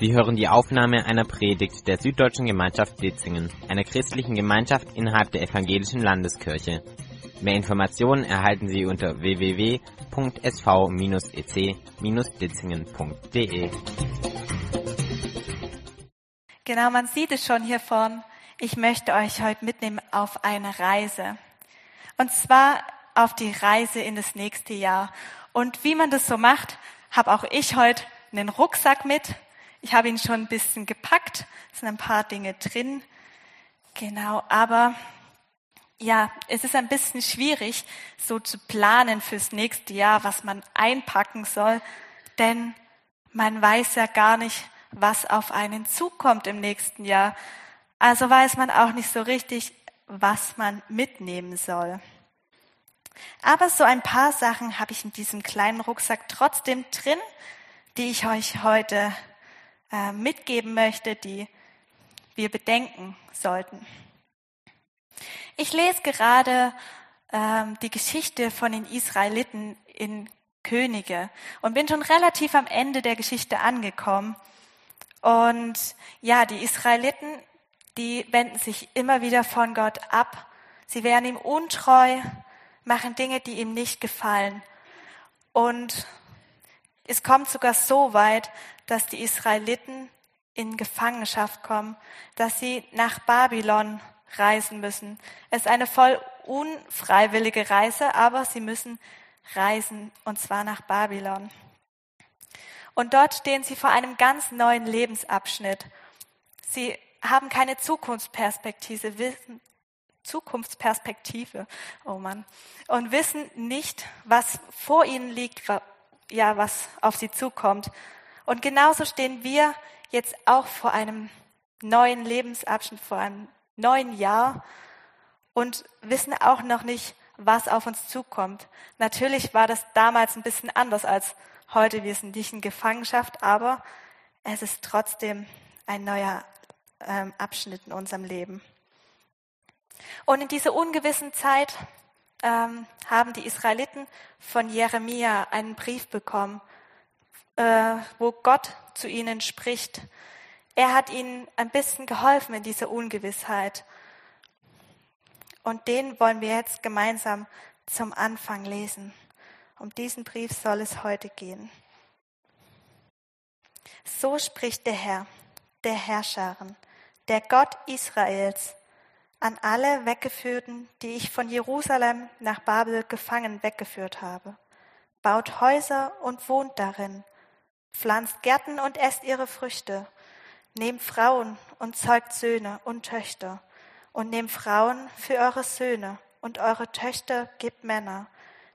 Sie hören die Aufnahme einer Predigt der Süddeutschen Gemeinschaft Ditzingen, einer christlichen Gemeinschaft innerhalb der Evangelischen Landeskirche. Mehr Informationen erhalten Sie unter www.sv-ec-ditzingen.de. Genau, man sieht es schon hier vorn. Ich möchte euch heute mitnehmen auf eine Reise. Und zwar auf die Reise in das nächste Jahr. Und wie man das so macht, habe auch ich heute einen Rucksack mit. Ich habe ihn schon ein bisschen gepackt. Es sind ein paar Dinge drin. Genau, aber ja, es ist ein bisschen schwierig, so zu planen fürs nächste Jahr, was man einpacken soll, denn man weiß ja gar nicht, was auf einen zukommt im nächsten Jahr. Also weiß man auch nicht so richtig, was man mitnehmen soll. Aber so ein paar Sachen habe ich in diesem kleinen Rucksack trotzdem drin, die ich euch heute äh, mitgeben möchte, die wir bedenken sollten. Ich lese gerade ähm, die Geschichte von den Israeliten in Könige und bin schon relativ am Ende der Geschichte angekommen. Und ja, die Israeliten, die wenden sich immer wieder von Gott ab. Sie werden ihm untreu, machen Dinge, die ihm nicht gefallen. Und es kommt sogar so weit, dass die Israeliten in Gefangenschaft kommen, dass sie nach Babylon reisen müssen. Es ist eine voll unfreiwillige Reise, aber sie müssen reisen, und zwar nach Babylon. Und dort stehen sie vor einem ganz neuen Lebensabschnitt. Sie haben keine Zukunftsperspektive, wissen, Zukunftsperspektive, oh Mann, und wissen nicht, was vor ihnen liegt, ja, was auf sie zukommt. Und genauso stehen wir jetzt auch vor einem neuen Lebensabschnitt, vor einem neuen Jahr und wissen auch noch nicht, was auf uns zukommt. Natürlich war das damals ein bisschen anders als heute. Wir sind nicht in Gefangenschaft, aber es ist trotzdem ein neuer ähm, Abschnitt in unserem Leben. Und in dieser ungewissen Zeit ähm, haben die Israeliten von Jeremia einen Brief bekommen, äh, wo Gott zu ihnen spricht. Er hat ihnen ein bisschen geholfen in dieser Ungewissheit. Und den wollen wir jetzt gemeinsam zum Anfang lesen. Um diesen Brief soll es heute gehen. So spricht der Herr, der Herrscherin, der Gott Israels, an alle Weggeführten, die ich von Jerusalem nach Babel gefangen weggeführt habe. Baut Häuser und wohnt darin, pflanzt Gärten und esst ihre Früchte, nehmt Frauen und zeugt Söhne und Töchter, und nehmt Frauen für eure Söhne, und eure Töchter gebt Männer,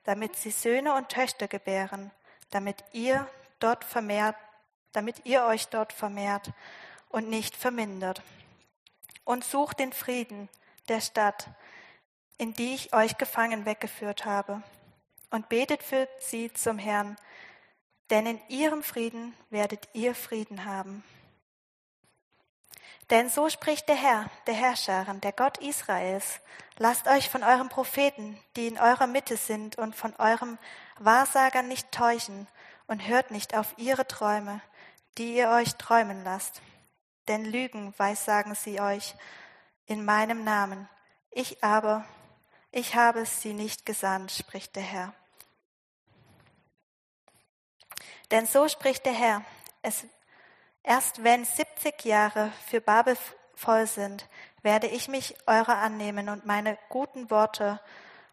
damit sie Söhne und Töchter gebären, damit ihr dort vermehrt, damit ihr euch dort vermehrt und nicht vermindert und sucht den Frieden der Stadt, in die ich euch gefangen weggeführt habe, und betet für sie zum Herrn, denn in ihrem Frieden werdet ihr Frieden haben. Denn so spricht der Herr, der Herrscherin, der Gott Israels, lasst euch von euren Propheten, die in eurer Mitte sind, und von eurem Wahrsager nicht täuschen, und hört nicht auf ihre Träume, die ihr euch träumen lasst denn Lügen weissagen sie euch in meinem Namen. Ich aber, ich habe sie nicht gesandt, spricht der Herr. Denn so spricht der Herr, es, erst wenn 70 Jahre für Babel voll sind, werde ich mich eurer annehmen und meine guten Worte,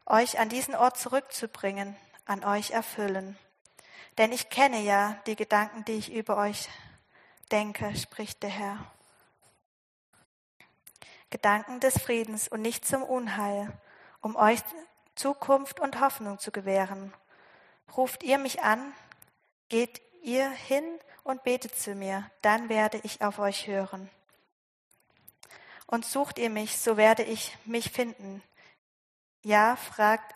euch an diesen Ort zurückzubringen, an euch erfüllen. Denn ich kenne ja die Gedanken, die ich über euch denke, spricht der Herr. Gedanken des Friedens und nicht zum Unheil, um euch Zukunft und Hoffnung zu gewähren. Ruft ihr mich an, geht ihr hin und betet zu mir, dann werde ich auf euch hören. Und sucht ihr mich, so werde ich mich finden. Ja, fragt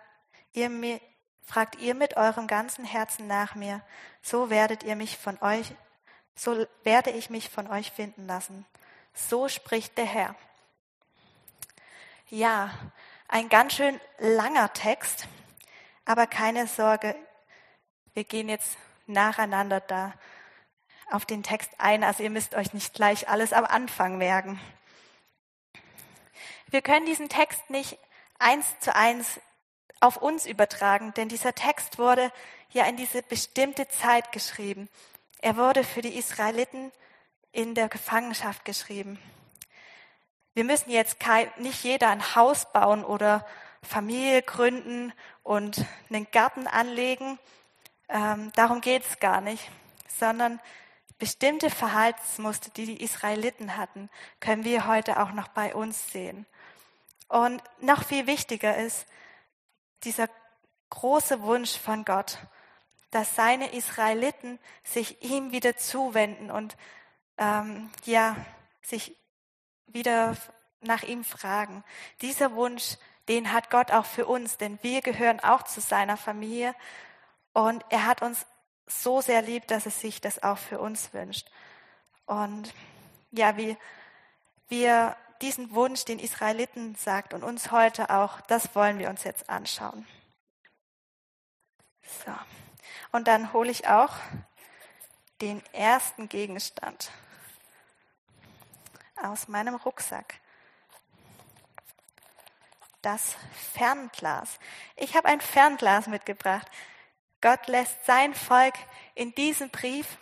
ihr, mir, fragt ihr mit eurem ganzen Herzen nach mir, so werdet ihr mich von euch so werde ich mich von euch finden lassen. So spricht der Herr. Ja, ein ganz schön langer Text, aber keine Sorge, wir gehen jetzt nacheinander da auf den Text ein. Also ihr müsst euch nicht gleich alles am Anfang merken. Wir können diesen Text nicht eins zu eins auf uns übertragen, denn dieser Text wurde ja in diese bestimmte Zeit geschrieben. Er wurde für die Israeliten in der Gefangenschaft geschrieben. Wir müssen jetzt kein, nicht jeder ein Haus bauen oder Familie gründen und einen Garten anlegen. Ähm, darum geht es gar nicht, sondern bestimmte Verhaltensmuster, die die Israeliten hatten, können wir heute auch noch bei uns sehen. Und noch viel wichtiger ist dieser große Wunsch von Gott, dass seine Israeliten sich ihm wieder zuwenden und ähm, ja sich wieder nach ihm fragen. Dieser Wunsch, den hat Gott auch für uns, denn wir gehören auch zu seiner Familie und er hat uns so sehr lieb, dass er sich das auch für uns wünscht. Und ja, wie wir diesen Wunsch den Israeliten sagt und uns heute auch, das wollen wir uns jetzt anschauen. So. Und dann hole ich auch den ersten Gegenstand aus meinem Rucksack. Das Fernglas. Ich habe ein Fernglas mitgebracht. Gott lässt sein Volk in diesem Brief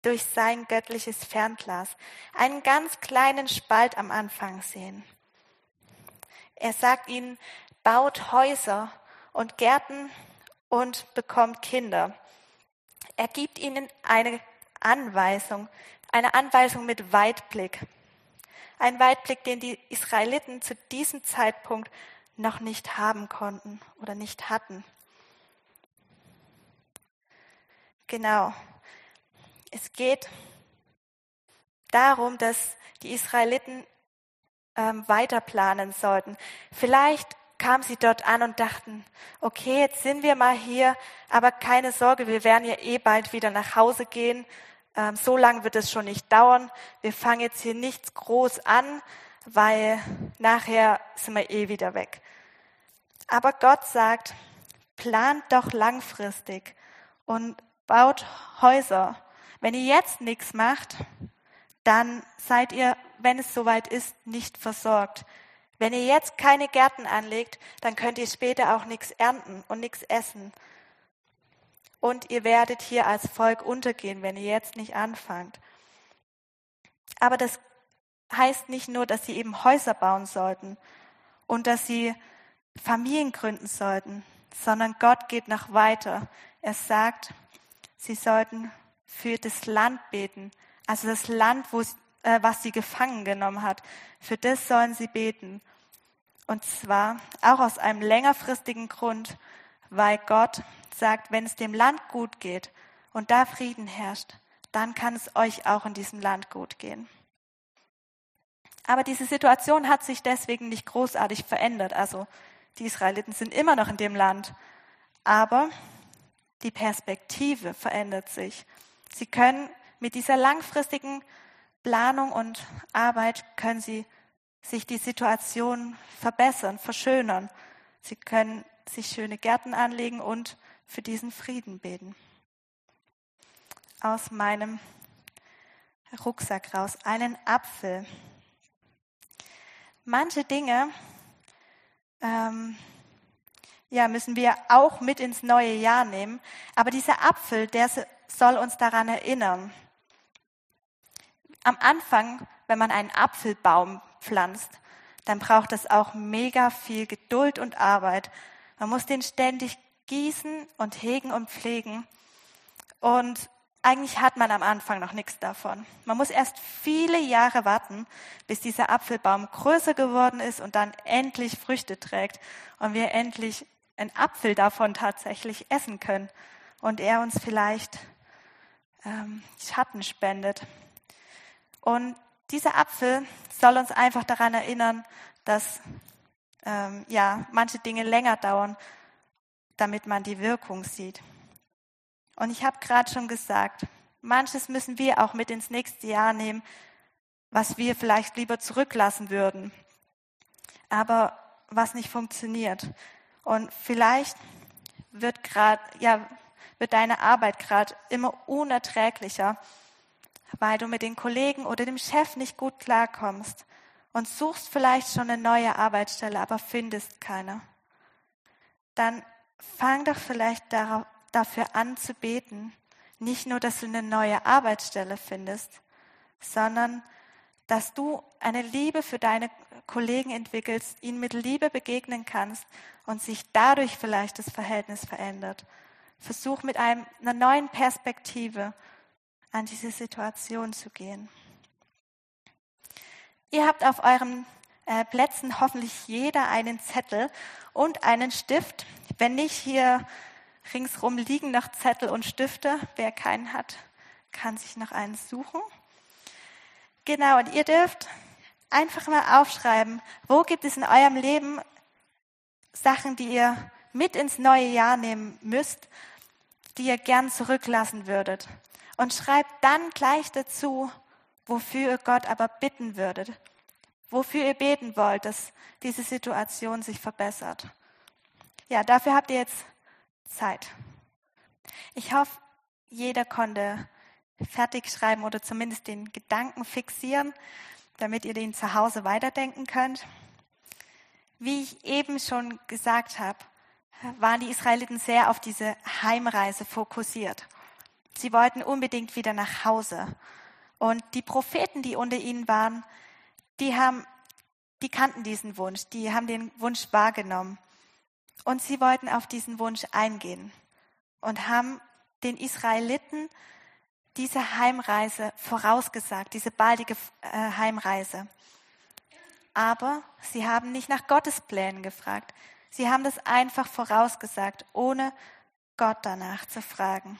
durch sein göttliches Fernglas einen ganz kleinen Spalt am Anfang sehen. Er sagt ihnen, baut Häuser und Gärten und bekommt Kinder. Er gibt ihnen eine Anweisung, eine Anweisung mit Weitblick. Ein Weitblick, den die Israeliten zu diesem Zeitpunkt noch nicht haben konnten oder nicht hatten. Genau. Es geht darum, dass die Israeliten ähm, weiter planen sollten. Vielleicht kamen sie dort an und dachten, okay, jetzt sind wir mal hier, aber keine Sorge, wir werden ja eh bald wieder nach Hause gehen. Ähm, so lange wird es schon nicht dauern. Wir fangen jetzt hier nichts groß an, weil nachher sind wir eh wieder weg. Aber Gott sagt, plant doch langfristig und baut Häuser wenn ihr jetzt nichts macht, dann seid ihr, wenn es soweit ist, nicht versorgt. Wenn ihr jetzt keine Gärten anlegt, dann könnt ihr später auch nichts ernten und nichts essen. Und ihr werdet hier als Volk untergehen, wenn ihr jetzt nicht anfangt. Aber das heißt nicht nur, dass sie eben Häuser bauen sollten und dass sie Familien gründen sollten, sondern Gott geht noch weiter. Er sagt, sie sollten für das Land beten, also das Land, wo, äh, was sie gefangen genommen hat. Für das sollen sie beten. Und zwar auch aus einem längerfristigen Grund, weil Gott sagt, wenn es dem Land gut geht und da Frieden herrscht, dann kann es euch auch in diesem Land gut gehen. Aber diese Situation hat sich deswegen nicht großartig verändert. Also die Israeliten sind immer noch in dem Land. Aber die Perspektive verändert sich. Sie können mit dieser langfristigen Planung und Arbeit können Sie sich die Situation verbessern, verschönern. Sie können sich schöne Gärten anlegen und für diesen Frieden beten. Aus meinem Rucksack raus einen Apfel. Manche Dinge ähm, ja, müssen wir auch mit ins neue Jahr nehmen, aber dieser Apfel, der soll uns daran erinnern. Am Anfang, wenn man einen Apfelbaum pflanzt, dann braucht es auch mega viel Geduld und Arbeit. Man muss den ständig gießen und hegen und pflegen. Und eigentlich hat man am Anfang noch nichts davon. Man muss erst viele Jahre warten, bis dieser Apfelbaum größer geworden ist und dann endlich Früchte trägt und wir endlich einen Apfel davon tatsächlich essen können und er uns vielleicht ähm, Schatten spendet. Und dieser Apfel soll uns einfach daran erinnern, dass ähm, ja, manche Dinge länger dauern, damit man die Wirkung sieht. Und ich habe gerade schon gesagt, manches müssen wir auch mit ins nächste Jahr nehmen, was wir vielleicht lieber zurücklassen würden, aber was nicht funktioniert. Und vielleicht wird gerade, ja, wird deine Arbeit gerade immer unerträglicher weil du mit den Kollegen oder dem Chef nicht gut klarkommst und suchst vielleicht schon eine neue Arbeitsstelle, aber findest keine, dann fang doch vielleicht dafür an zu beten. Nicht nur, dass du eine neue Arbeitsstelle findest, sondern dass du eine Liebe für deine Kollegen entwickelst, ihnen mit Liebe begegnen kannst und sich dadurch vielleicht das Verhältnis verändert. Versuch mit einem, einer neuen Perspektive an diese Situation zu gehen. Ihr habt auf euren äh, Plätzen hoffentlich jeder einen Zettel und einen Stift. Wenn nicht, hier ringsrum liegen noch Zettel und Stifte. Wer keinen hat, kann sich noch einen suchen. Genau, und ihr dürft einfach mal aufschreiben, wo gibt es in eurem Leben Sachen, die ihr mit ins neue Jahr nehmen müsst, die ihr gern zurücklassen würdet. Und schreibt dann gleich dazu, wofür ihr Gott aber bitten würdet, wofür ihr beten wollt, dass diese Situation sich verbessert. Ja, dafür habt ihr jetzt Zeit. Ich hoffe, jeder konnte fertig schreiben oder zumindest den Gedanken fixieren, damit ihr den zu Hause weiterdenken könnt. Wie ich eben schon gesagt habe, waren die Israeliten sehr auf diese Heimreise fokussiert. Sie wollten unbedingt wieder nach Hause. Und die Propheten, die unter ihnen waren, die haben, die kannten diesen Wunsch, die haben den Wunsch wahrgenommen. Und sie wollten auf diesen Wunsch eingehen und haben den Israeliten diese Heimreise vorausgesagt, diese baldige äh, Heimreise. Aber sie haben nicht nach Gottes Plänen gefragt. Sie haben das einfach vorausgesagt, ohne Gott danach zu fragen.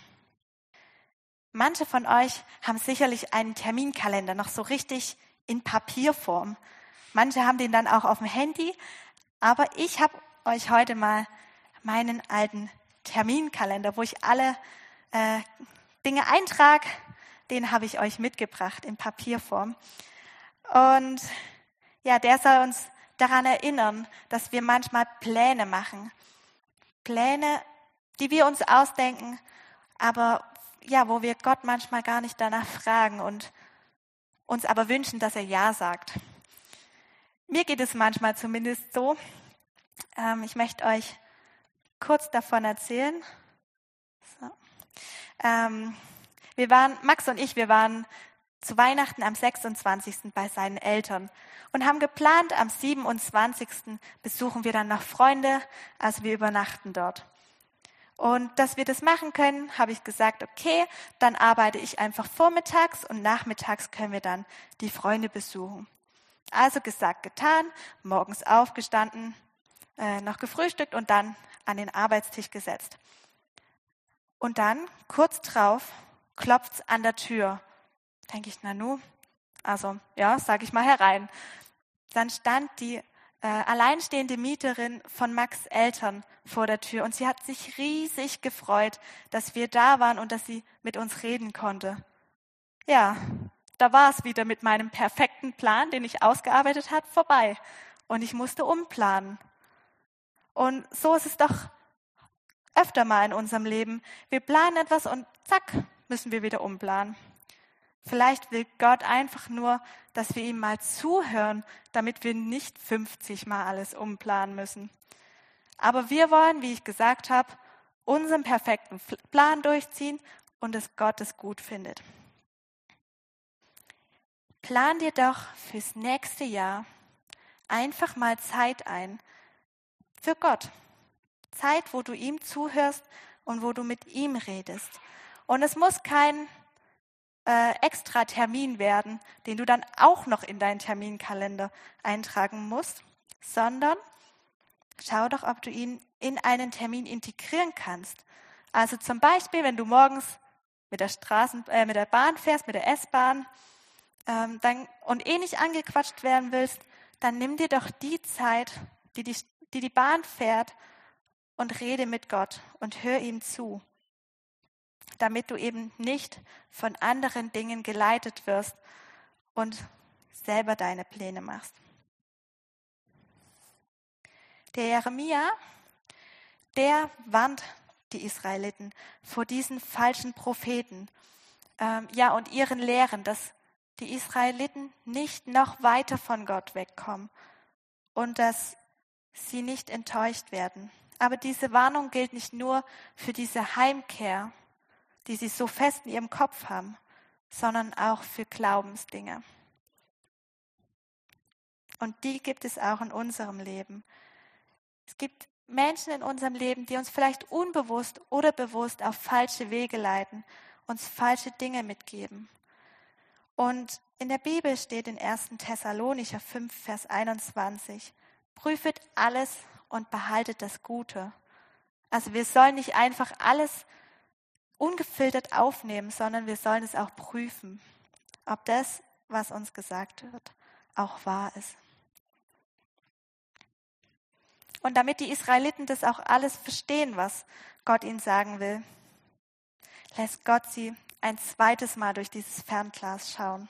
Manche von euch haben sicherlich einen Terminkalender noch so richtig in Papierform. Manche haben den dann auch auf dem Handy. Aber ich habe euch heute mal meinen alten Terminkalender, wo ich alle äh, Dinge eintrage, den habe ich euch mitgebracht in Papierform. Und ja, der soll uns daran erinnern, dass wir manchmal Pläne machen. Pläne, die wir uns ausdenken, aber ja, wo wir Gott manchmal gar nicht danach fragen und uns aber wünschen, dass er Ja sagt. Mir geht es manchmal zumindest so. Ähm, ich möchte euch kurz davon erzählen. So. Ähm, wir waren, Max und ich, wir waren zu Weihnachten am 26. bei seinen Eltern und haben geplant, am 27. besuchen wir dann noch Freunde, also wir übernachten dort. Und dass wir das machen können, habe ich gesagt, okay, dann arbeite ich einfach vormittags und nachmittags können wir dann die Freunde besuchen. Also gesagt, getan, morgens aufgestanden, äh, noch gefrühstückt und dann an den Arbeitstisch gesetzt. Und dann, kurz drauf, klopft's an der Tür. Denke ich, na nu, also ja, sage ich mal herein. Dann stand die äh, alleinstehende Mieterin von Max Eltern vor der Tür und sie hat sich riesig gefreut, dass wir da waren und dass sie mit uns reden konnte. Ja, da war es wieder mit meinem perfekten Plan, den ich ausgearbeitet hat, vorbei und ich musste umplanen. Und so ist es doch öfter mal in unserem Leben. Wir planen etwas und zack, müssen wir wieder umplanen. Vielleicht will Gott einfach nur, dass wir ihm mal zuhören, damit wir nicht 50 Mal alles umplanen müssen. Aber wir wollen, wie ich gesagt habe, unseren perfekten Plan durchziehen und es gut findet. Plan dir doch fürs nächste Jahr einfach mal Zeit ein für Gott. Zeit, wo du ihm zuhörst und wo du mit ihm redest. Und es muss kein äh, extra Termin werden, den du dann auch noch in deinen Terminkalender eintragen musst, sondern schau doch, ob du ihn in einen Termin integrieren kannst. Also zum Beispiel, wenn du morgens mit der Straßen, äh, mit der Bahn fährst, mit der S-Bahn, ähm, dann, und eh nicht angequatscht werden willst, dann nimm dir doch die Zeit, die die, die, die Bahn fährt und rede mit Gott und hör ihm zu, damit du eben nicht von anderen Dingen geleitet wirst und selber deine Pläne machst. Der Jeremia, der warnt die Israeliten vor diesen falschen Propheten ähm, ja, und ihren Lehren, dass die Israeliten nicht noch weiter von Gott wegkommen und dass sie nicht enttäuscht werden. Aber diese Warnung gilt nicht nur für diese Heimkehr, die sie so fest in ihrem Kopf haben, sondern auch für Glaubensdinge. Und die gibt es auch in unserem Leben. Es gibt Menschen in unserem Leben, die uns vielleicht unbewusst oder bewusst auf falsche Wege leiten, uns falsche Dinge mitgeben. Und in der Bibel steht in 1. Thessalonicher 5, Vers 21, prüfet alles und behaltet das Gute. Also wir sollen nicht einfach alles ungefiltert aufnehmen, sondern wir sollen es auch prüfen, ob das, was uns gesagt wird, auch wahr ist. Und damit die Israeliten das auch alles verstehen, was Gott ihnen sagen will, lässt Gott sie ein zweites Mal durch dieses Fernglas schauen.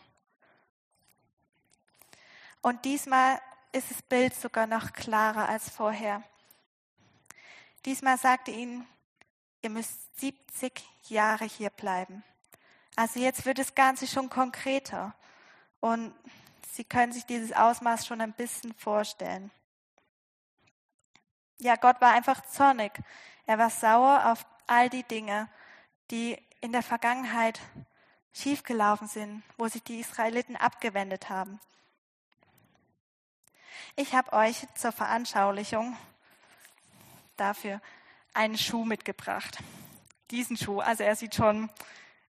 Und diesmal ist das Bild sogar noch klarer als vorher. Diesmal sagte ihnen, ihr müsst 70 Jahre hier bleiben. Also jetzt wird das Ganze schon konkreter und Sie können sich dieses Ausmaß schon ein bisschen vorstellen. Ja, Gott war einfach zornig. Er war sauer auf all die Dinge, die in der Vergangenheit schiefgelaufen sind, wo sich die Israeliten abgewendet haben. Ich habe euch zur Veranschaulichung dafür einen Schuh mitgebracht. Diesen Schuh, also er sieht schon,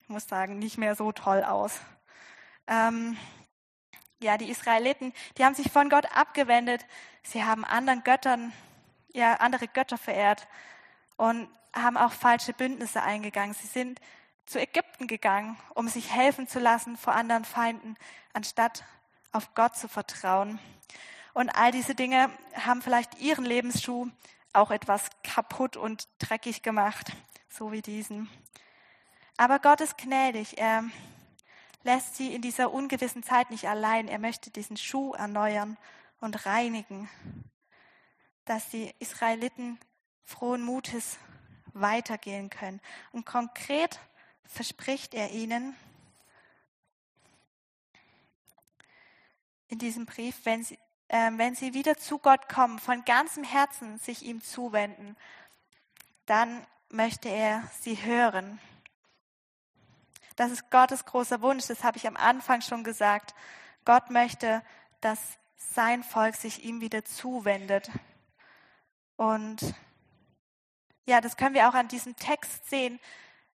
ich muss sagen, nicht mehr so toll aus. Ähm, ja, die Israeliten, die haben sich von Gott abgewendet. Sie haben anderen Göttern, ja, andere Götter verehrt und haben auch falsche Bündnisse eingegangen. Sie sind zu Ägypten gegangen, um sich helfen zu lassen vor anderen Feinden, anstatt auf Gott zu vertrauen. Und all diese Dinge haben vielleicht ihren Lebensschuh auch etwas kaputt und dreckig gemacht, so wie diesen. Aber Gott ist gnädig. Er lässt sie in dieser ungewissen Zeit nicht allein. Er möchte diesen Schuh erneuern und reinigen, dass die Israeliten frohen Mutes weitergehen können. Und konkret verspricht er ihnen in diesem Brief, wenn sie, wenn sie wieder zu Gott kommen, von ganzem Herzen sich ihm zuwenden, dann möchte er sie hören. Das ist Gottes großer Wunsch, das habe ich am Anfang schon gesagt. Gott möchte, dass sein Volk sich ihm wieder zuwendet. Und ja, das können wir auch an diesem Text sehen.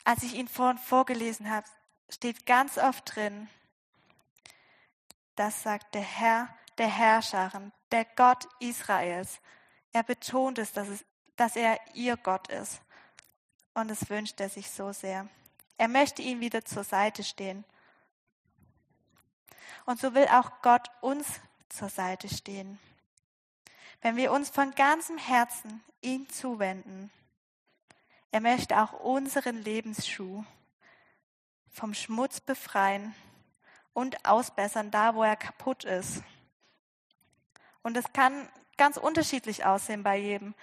Als ich ihn vorhin vorgelesen habe, steht ganz oft drin, das sagt der Herr der Herrscherin, der Gott Israels. Er betont es, dass, es, dass er ihr Gott ist. Und es wünscht er sich so sehr. Er möchte ihm wieder zur Seite stehen. Und so will auch Gott uns zur Seite stehen. Wenn wir uns von ganzem Herzen ihm zuwenden, er möchte auch unseren Lebensschuh vom Schmutz befreien und ausbessern, da wo er kaputt ist. Und es kann ganz unterschiedlich aussehen bei jedem.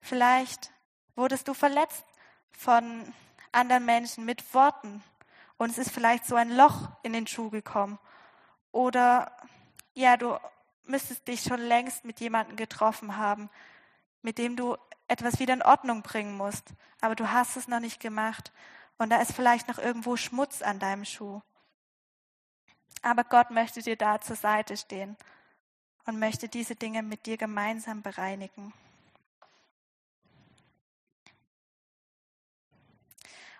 Vielleicht wurdest du verletzt von anderen Menschen mit Worten und es ist vielleicht so ein Loch in den Schuh gekommen. Oder ja, du müsstest dich schon längst mit jemandem getroffen haben, mit dem du etwas wieder in Ordnung bringen musst, aber du hast es noch nicht gemacht und da ist vielleicht noch irgendwo Schmutz an deinem Schuh. Aber Gott möchte dir da zur Seite stehen und möchte diese Dinge mit dir gemeinsam bereinigen.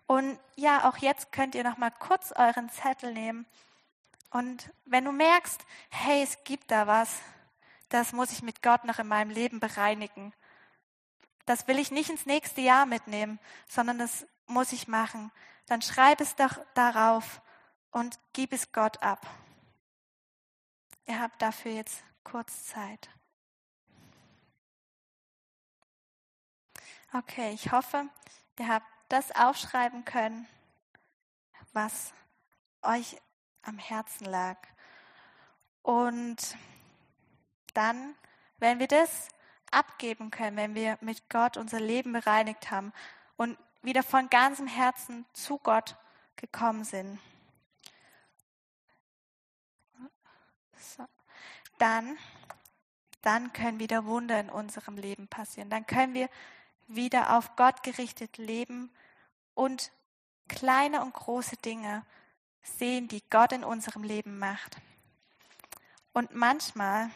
Und ja, auch jetzt könnt ihr noch mal kurz euren Zettel nehmen und wenn du merkst, hey, es gibt da was, das muss ich mit Gott noch in meinem Leben bereinigen. Das will ich nicht ins nächste Jahr mitnehmen, sondern das muss ich machen. Dann schreib es doch darauf und gib es Gott ab. Ihr habt dafür jetzt Kurzzeit. Okay, ich hoffe, ihr habt das aufschreiben können, was euch am Herzen lag. Und dann, wenn wir das abgeben können, wenn wir mit Gott unser Leben bereinigt haben und wieder von ganzem Herzen zu Gott gekommen sind. So. Dann, dann können wieder Wunder in unserem Leben passieren. Dann können wir wieder auf Gott gerichtet leben und kleine und große Dinge sehen, die Gott in unserem Leben macht. Und manchmal,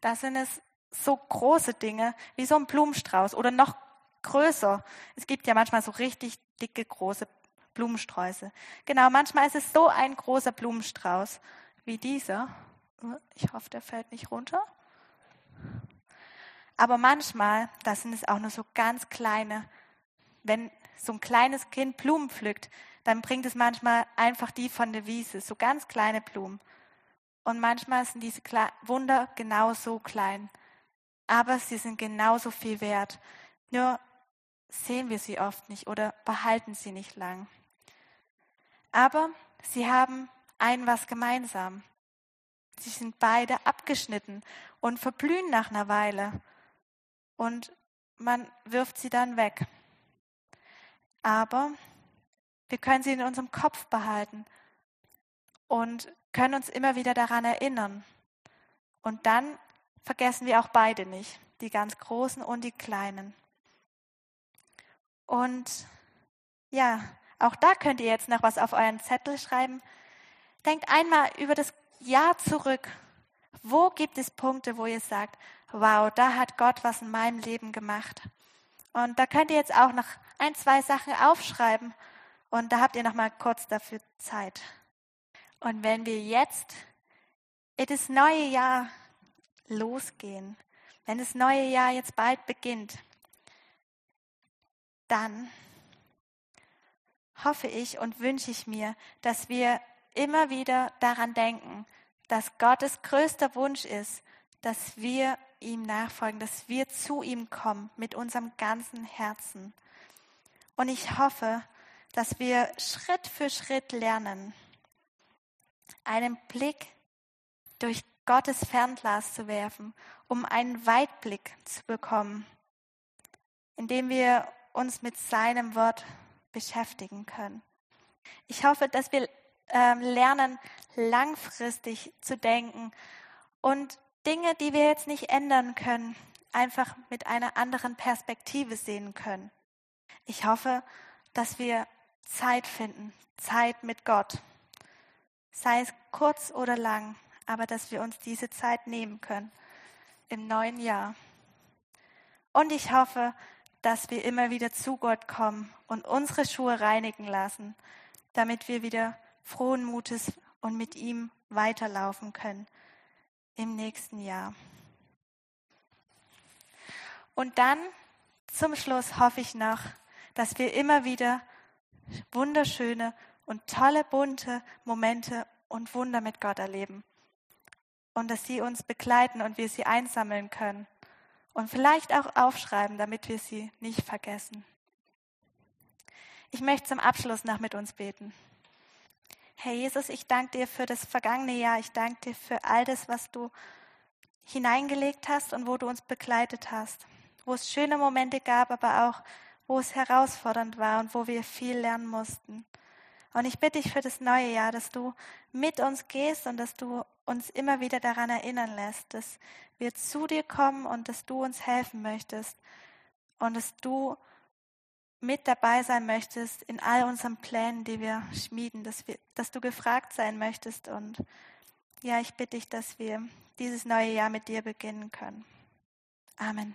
da sind es so große Dinge wie so ein Blumenstrauß oder noch größer. Es gibt ja manchmal so richtig dicke, große Blumensträuße. Genau, manchmal ist es so ein großer Blumenstrauß wie dieser. Ich hoffe, der fällt nicht runter. Aber manchmal, da sind es auch nur so ganz kleine. Wenn so ein kleines Kind Blumen pflückt, dann bringt es manchmal einfach die von der Wiese, so ganz kleine Blumen. Und manchmal sind diese Wunder genauso klein. Aber sie sind genauso viel wert. Nur sehen wir sie oft nicht oder behalten sie nicht lang. Aber sie haben ein was gemeinsam. Sie sind beide abgeschnitten und verblühen nach einer Weile und man wirft sie dann weg. Aber wir können sie in unserem Kopf behalten und können uns immer wieder daran erinnern. Und dann vergessen wir auch beide nicht, die ganz großen und die kleinen. Und ja, auch da könnt ihr jetzt noch was auf euren Zettel schreiben. Denkt einmal über das Jahr zurück. Wo gibt es Punkte, wo ihr sagt, wow, da hat Gott was in meinem Leben gemacht. Und da könnt ihr jetzt auch noch ein, zwei Sachen aufschreiben und da habt ihr noch mal kurz dafür Zeit. Und wenn wir jetzt in das neue Jahr losgehen, wenn das neue Jahr jetzt bald beginnt, dann hoffe ich und wünsche ich mir, dass wir immer wieder daran denken, dass Gottes größter Wunsch ist, dass wir ihm nachfolgen, dass wir zu ihm kommen mit unserem ganzen Herzen. Und ich hoffe, dass wir Schritt für Schritt lernen, einen Blick durch Gottes Fernglas zu werfen, um einen Weitblick zu bekommen, indem wir uns mit seinem Wort beschäftigen können. Ich hoffe, dass wir lernen, langfristig zu denken und Dinge, die wir jetzt nicht ändern können, einfach mit einer anderen Perspektive sehen können. Ich hoffe, dass wir Zeit finden, Zeit mit Gott, sei es kurz oder lang, aber dass wir uns diese Zeit nehmen können im neuen Jahr. Und ich hoffe, dass wir immer wieder zu Gott kommen und unsere Schuhe reinigen lassen, damit wir wieder frohen Mutes und mit ihm weiterlaufen können im nächsten Jahr. Und dann zum Schluss hoffe ich noch, dass wir immer wieder wunderschöne und tolle, bunte Momente und Wunder mit Gott erleben. Und dass sie uns begleiten und wir sie einsammeln können. Und vielleicht auch aufschreiben, damit wir sie nicht vergessen. Ich möchte zum Abschluss noch mit uns beten. Herr Jesus, ich danke dir für das vergangene Jahr. Ich danke dir für all das, was du hineingelegt hast und wo du uns begleitet hast. Wo es schöne Momente gab, aber auch wo es herausfordernd war und wo wir viel lernen mussten. Und ich bitte dich für das neue Jahr, dass du mit uns gehst und dass du uns immer wieder daran erinnern lässt, dass wir zu dir kommen und dass du uns helfen möchtest und dass du mit dabei sein möchtest in all unseren Plänen, die wir schmieden, dass, wir, dass du gefragt sein möchtest. Und ja, ich bitte dich, dass wir dieses neue Jahr mit dir beginnen können. Amen.